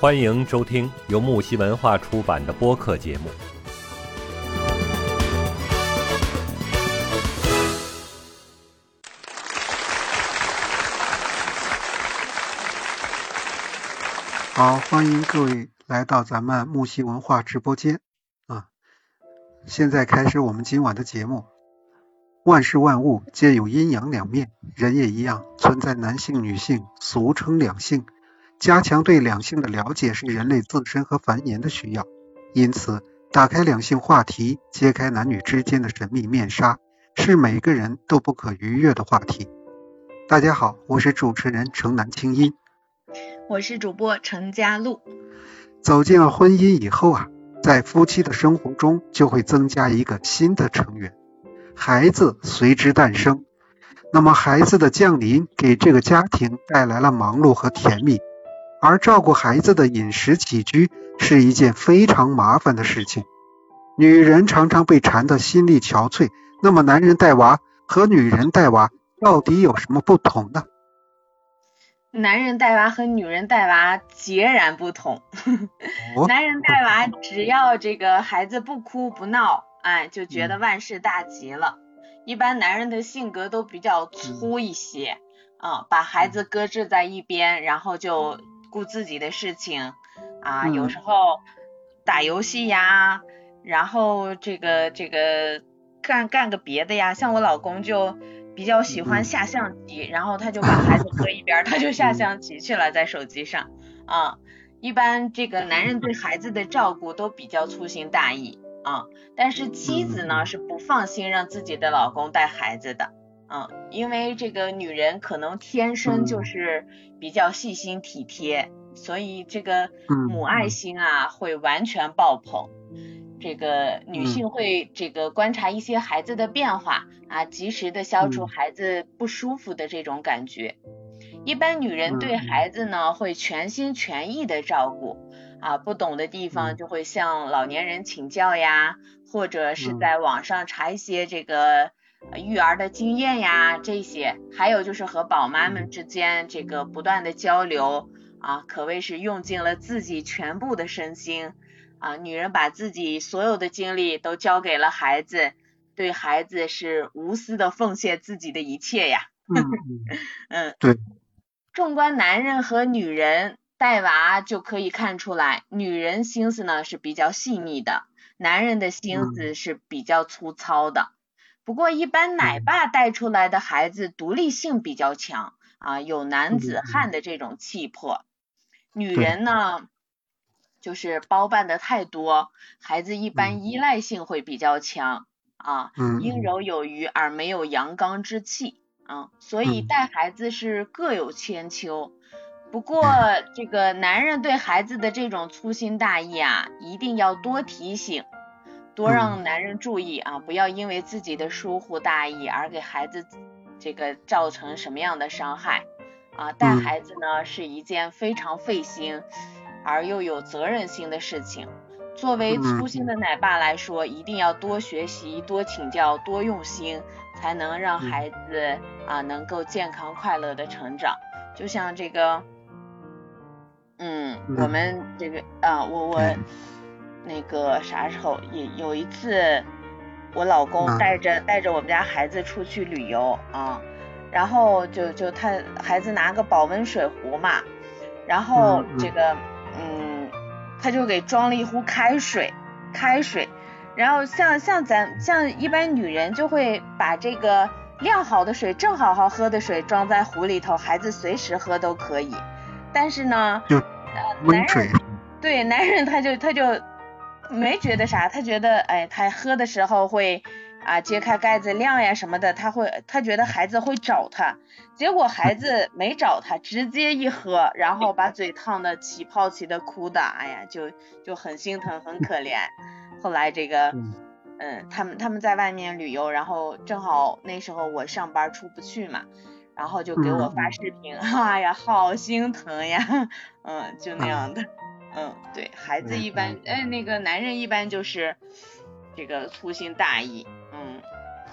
欢迎收听由木西文化出版的播客节目。好，欢迎各位来到咱们木西文化直播间啊！现在开始我们今晚的节目。万事万物皆有阴阳两面，人也一样，存在男性、女性，俗称两性。加强对两性的了解是人类自身和繁衍的需要，因此打开两性话题，揭开男女之间的神秘面纱，是每个人都不可逾越的话题。大家好，我是主持人城南青音，我是主播程佳璐。走进了婚姻以后啊，在夫妻的生活中就会增加一个新的成员，孩子随之诞生。那么孩子的降临给这个家庭带来了忙碌和甜蜜。而照顾孩子的饮食起居是一件非常麻烦的事情，女人常常被缠得心力憔悴。那么，男人带娃和女人带娃到底有什么不同呢？男人带娃和女人带娃截然不同。男人带娃只要这个孩子不哭不闹，哎，就觉得万事大吉了。一般男人的性格都比较粗一些，啊，把孩子搁置在一边，然后就。顾自己的事情啊，有时候打游戏呀，然后这个这个干干个别的呀。像我老公就比较喜欢下象棋，然后他就把孩子搁一边，他就下象棋去了，在手机上啊。一般这个男人对孩子的照顾都比较粗心大意啊，但是妻子呢是不放心让自己的老公带孩子的。嗯，因为这个女人可能天生就是比较细心体贴，所以这个母爱心啊会完全爆棚。这个女性会这个观察一些孩子的变化啊，及时的消除孩子不舒服的这种感觉。一般女人对孩子呢会全心全意的照顾啊，不懂的地方就会向老年人请教呀，或者是在网上查一些这个。育儿的经验呀，这些，还有就是和宝妈们之间这个不断的交流啊，可谓是用尽了自己全部的身心啊。女人把自己所有的精力都交给了孩子，对孩子是无私的奉献自己的一切呀。嗯嗯，对。纵观男人和女人带娃就可以看出来，女人心思呢是比较细腻的，男人的心思是比较粗糙的。不过，一般奶爸带出来的孩子独立性比较强啊，有男子汉的这种气魄。女人呢，就是包办的太多，孩子一般依赖性会比较强啊，阴柔有余而没有阳刚之气啊，所以带孩子是各有千秋。不过，这个男人对孩子的这种粗心大意啊，一定要多提醒。多让男人注意啊，不要因为自己的疏忽大意而给孩子这个造成什么样的伤害啊！带孩子呢是一件非常费心而又有责任心的事情。作为粗心的奶爸来说，一定要多学习、多请教、多用心，才能让孩子啊能够健康快乐的成长。就像这个，嗯，我们这个啊，我我。那个啥时候也有一次，我老公带着带着我们家孩子出去旅游啊，然后就就他孩子拿个保温水壶嘛，然后这个嗯，他就给装了一壶开水，开水，然后像像咱像一般女人就会把这个晾好的水正好好喝的水装在壶里头，孩子随时喝都可以，但是呢，就温水，对，男人他就他就。没觉得啥，他觉得，哎，他喝的时候会啊揭开盖子晾呀什么的，他会，他觉得孩子会找他，结果孩子没找他，直接一喝，然后把嘴烫的起泡起的哭的，哎呀，就 就很心疼，很可怜。后来这个，嗯，他们他们在外面旅游，然后正好那时候我上班出不去嘛，然后就给我发视频，哎呀，好心疼呀，嗯，就那样的。嗯，对孩子一般，哎，那个男人一般就是这个粗心大意，嗯，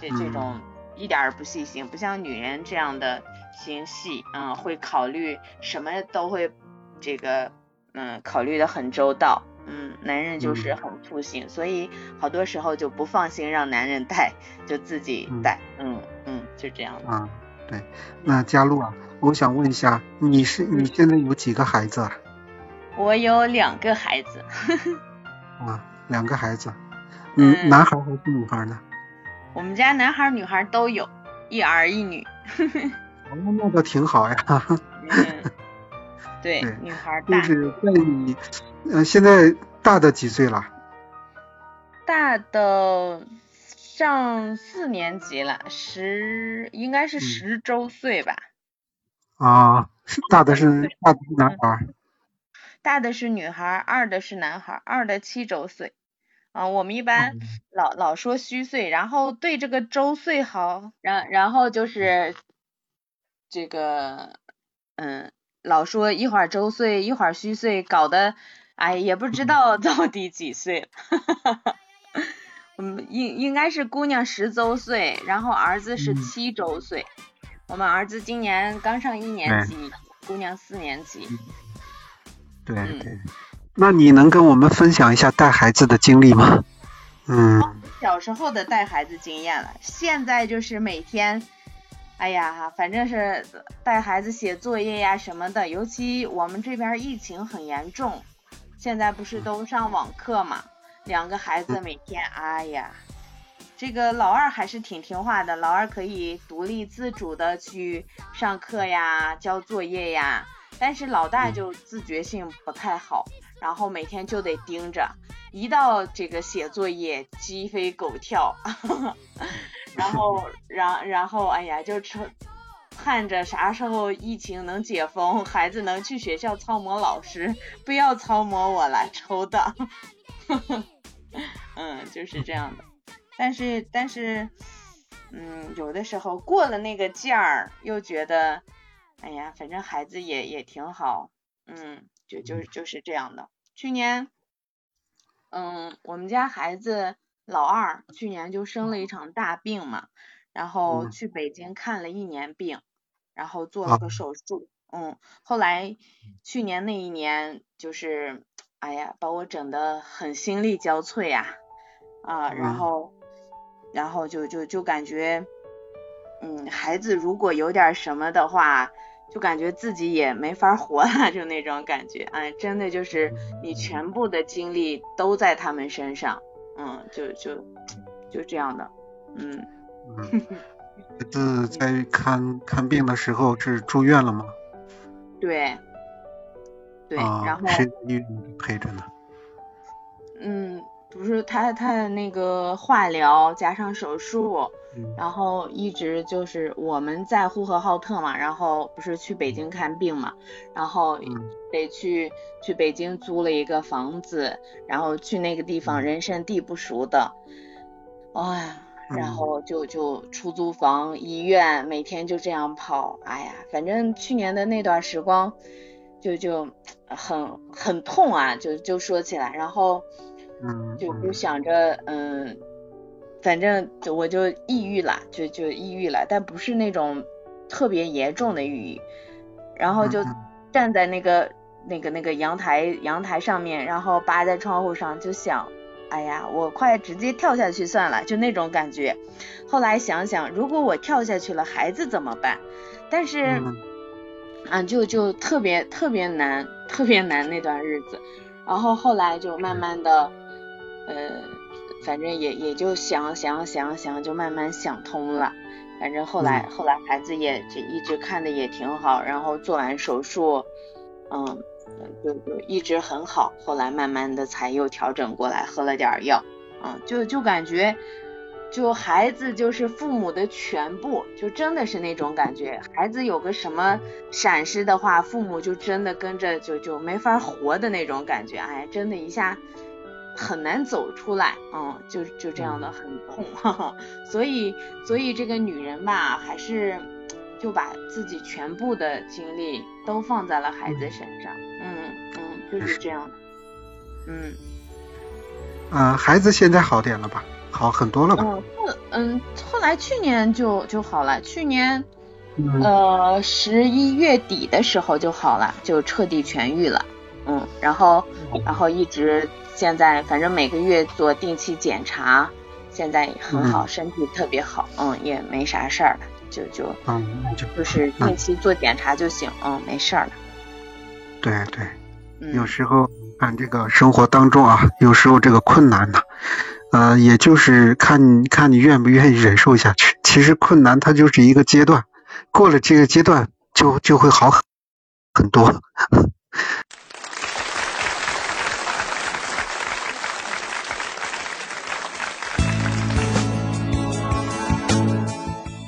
这这种一点儿不细心，不像女人这样的心细，嗯，会考虑什么都会这个，嗯考虑的很周到，嗯，男人就是很粗心，所以好多时候就不放心让男人带，就自己带，嗯嗯，就这样啊，对，那佳璐啊，我想问一下，你是你现在有几个孩子啊？我有两个孩子。啊，两个孩子，嗯，男孩还是女孩呢？我们家男孩女孩都有，一儿一女。哦，那倒挺好呀。嗯，对，女孩大。就是在你，呃，现在大的几岁了？大的上四年级了，十应该是十周岁吧。啊，大的是大的是男孩。大的是女孩，二的是男孩，二的七周岁。啊，我们一般老老说虚岁，然后对这个周岁好，然然后就是这个，嗯，老说一会儿周岁，一会儿虚岁，搞得哎也不知道 到底几岁了。嗯，应应该是姑娘十周岁，然后儿子是七周岁。我们儿子今年刚上一年级，姑娘四年级。对对。那你能跟我们分享一下带孩子的经历吗？嗯，小时候的带孩子经验了，现在就是每天，哎呀，反正是带孩子写作业呀什么的，尤其我们这边疫情很严重，现在不是都上网课嘛，两个孩子每天，哎呀，这个老二还是挺听话的，老二可以独立自主的去上课呀、交作业呀，但是老大就自觉性不太好。然后每天就得盯着，一到这个写作业鸡飞狗跳，然后，然然后，哎呀，就成盼着啥时候疫情能解封，孩子能去学校操模老师，不要操模我了抽的，嗯，就是这样的。但是，但是，嗯，有的时候过了那个劲儿，又觉得，哎呀，反正孩子也也挺好，嗯。就就就是这样的。去年，嗯，我们家孩子老二去年就生了一场大病嘛，然后去北京看了一年病，然后做了个手术，嗯，后来去年那一年就是，哎呀，把我整的很心力交瘁呀，啊，然后，然后就就就感觉，嗯，孩子如果有点什么的话。就感觉自己也没法活了，就那种感觉，哎，真的就是你全部的精力都在他们身上，嗯，就就就这样的，嗯。嗯。孩子在看看病的时候是住院了吗？对。对，然后。谁陪着呢？嗯。不是他他的那个化疗加上手术，然后一直就是我们在呼和浩特嘛，然后不是去北京看病嘛，然后得去去北京租了一个房子，然后去那个地方人生地不熟的，哎呀，然后就就出租房、医院，每天就这样跑，哎呀，反正去年的那段时光就就很很痛啊，就就说起来，然后。就就想着，嗯，反正我就抑郁了，就就抑郁了，但不是那种特别严重的抑郁。然后就站在那个那个那个阳台阳台上面，然后扒在窗户上，就想，哎呀，我快直接跳下去算了，就那种感觉。后来想想，如果我跳下去了，孩子怎么办？但是，啊，就就特别特别难，特别难那段日子。然后后来就慢慢的。呃，反正也也就想想想想，就慢慢想通了。反正后来后来孩子也就一直看的也挺好，然后做完手术，嗯，就就一直很好。后来慢慢的才又调整过来，喝了点药，嗯，就就感觉就孩子就是父母的全部，就真的是那种感觉。孩子有个什么闪失的话，父母就真的跟着就就没法活的那种感觉。哎，真的一下。很难走出来，嗯，就就这样的很痛，哈哈。所以所以这个女人吧，还是就把自己全部的精力都放在了孩子身上，嗯嗯，就是这样的，嗯。嗯，孩子现在好点了吧？好很多了吧？嗯，嗯，后来去年就就好了，去年呃十一月底的时候就好了，就彻底痊愈了，嗯，然后然后一直现在反正每个月做定期检查，现在很好，身体特别好，嗯，也没啥事儿了，就就嗯，就就是定期做检查就行，嗯，没事儿了。对对，嗯有时候看这个生活当中啊，有时候这个困难呢，呃，也就是看你看你愿不愿意忍受下去。其实困难它就是一个阶段，过了这个阶段就就会好很很多。